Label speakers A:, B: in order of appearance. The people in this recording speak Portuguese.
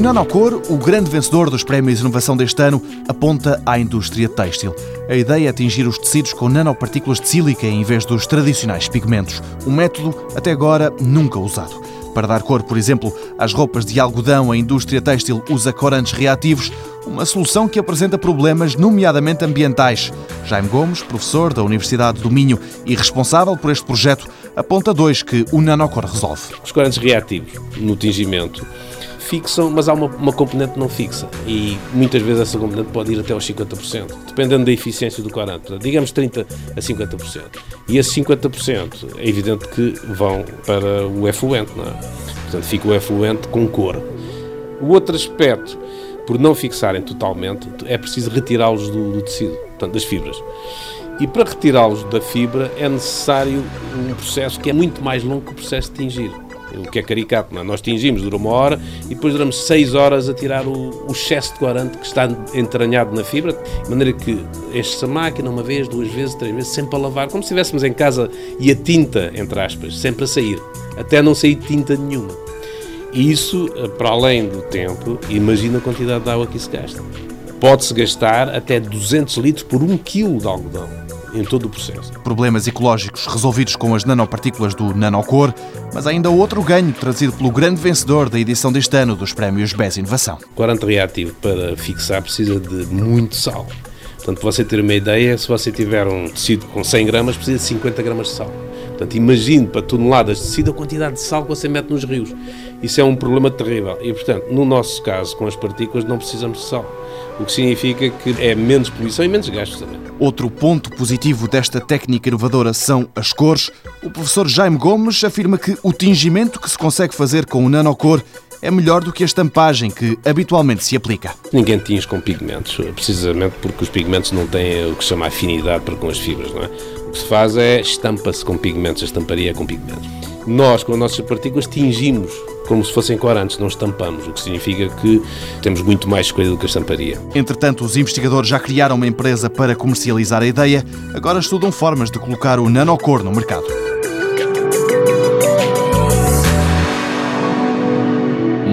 A: Nanocor, o grande vencedor dos prémios de inovação deste ano, aponta à indústria têxtil. A ideia é atingir os tecidos com nanopartículas de sílica em vez dos tradicionais pigmentos. Um método até agora nunca usado. Para dar cor, por exemplo, às roupas de algodão, a indústria têxtil usa corantes reativos, uma solução que apresenta problemas, nomeadamente ambientais. Jaime Gomes, professor da Universidade do Minho e responsável por este projeto, aponta dois que o nanocor resolve.
B: Os corantes reativos no tingimento fixam, mas há uma, uma, componente não fixa e muitas vezes essa componente pode ir até aos 50%, dependendo da eficiência do corante, digamos 30% a 50%. E esses 50% é evidente que vão para o efluente, não é? Portanto, fica o efluente com cor. O outro aspecto, por não fixarem totalmente, é preciso retirá-los do, do tecido, portanto, das fibras. E para retirá-los da fibra é necessário um processo que é muito mais longo que o processo de tingir o que é caricato. É? Nós tingimos, dura uma hora e depois duramos seis horas a tirar o, o excesso de corante que está entranhado na fibra, de maneira que enche-se a máquina uma vez, duas vezes, três vezes, sempre a lavar, como se estivéssemos em casa e a tinta, entre aspas, sempre a sair, até não sair tinta nenhuma. E isso, eh, para além do tempo, imagina a quantidade de água que isso gasta. Pode-se gastar até 200 litros por um quilo de algodão em todo o processo.
A: Problemas ecológicos resolvidos com as nanopartículas do Nanocor, mas ainda outro ganho trazido pelo grande vencedor da edição deste ano dos prémios BES Inovação.
B: Corante reativo para fixar precisa de muito sal. Portanto, para você ter uma ideia, se você tiver um tecido com 100 gramas, precisa de 50 gramas de sal. Portanto, imagine para toneladas de tecido a quantidade de sal que você mete nos rios. Isso é um problema terrível. E, portanto, no nosso caso, com as partículas, não precisamos de sal. O que significa que é menos poluição e menos gastos também.
A: Outro ponto positivo desta técnica inovadora são as cores. O professor Jaime Gomes afirma que o tingimento que se consegue fazer com o nanocor é melhor do que a estampagem que habitualmente se aplica.
B: Ninguém tinge com pigmentos, precisamente porque os pigmentos não têm o que se chama afinidade para com as fibras. Não é? O que se faz é estampa-se com pigmentos, a estamparia é com pigmentos. Nós, com as nossas partículas, tingimos como se fossem corantes, não estampamos, o que significa que temos muito mais escolha do que a estamparia.
A: Entretanto, os investigadores já criaram uma empresa para comercializar a ideia, agora estudam formas de colocar o nanocor no mercado.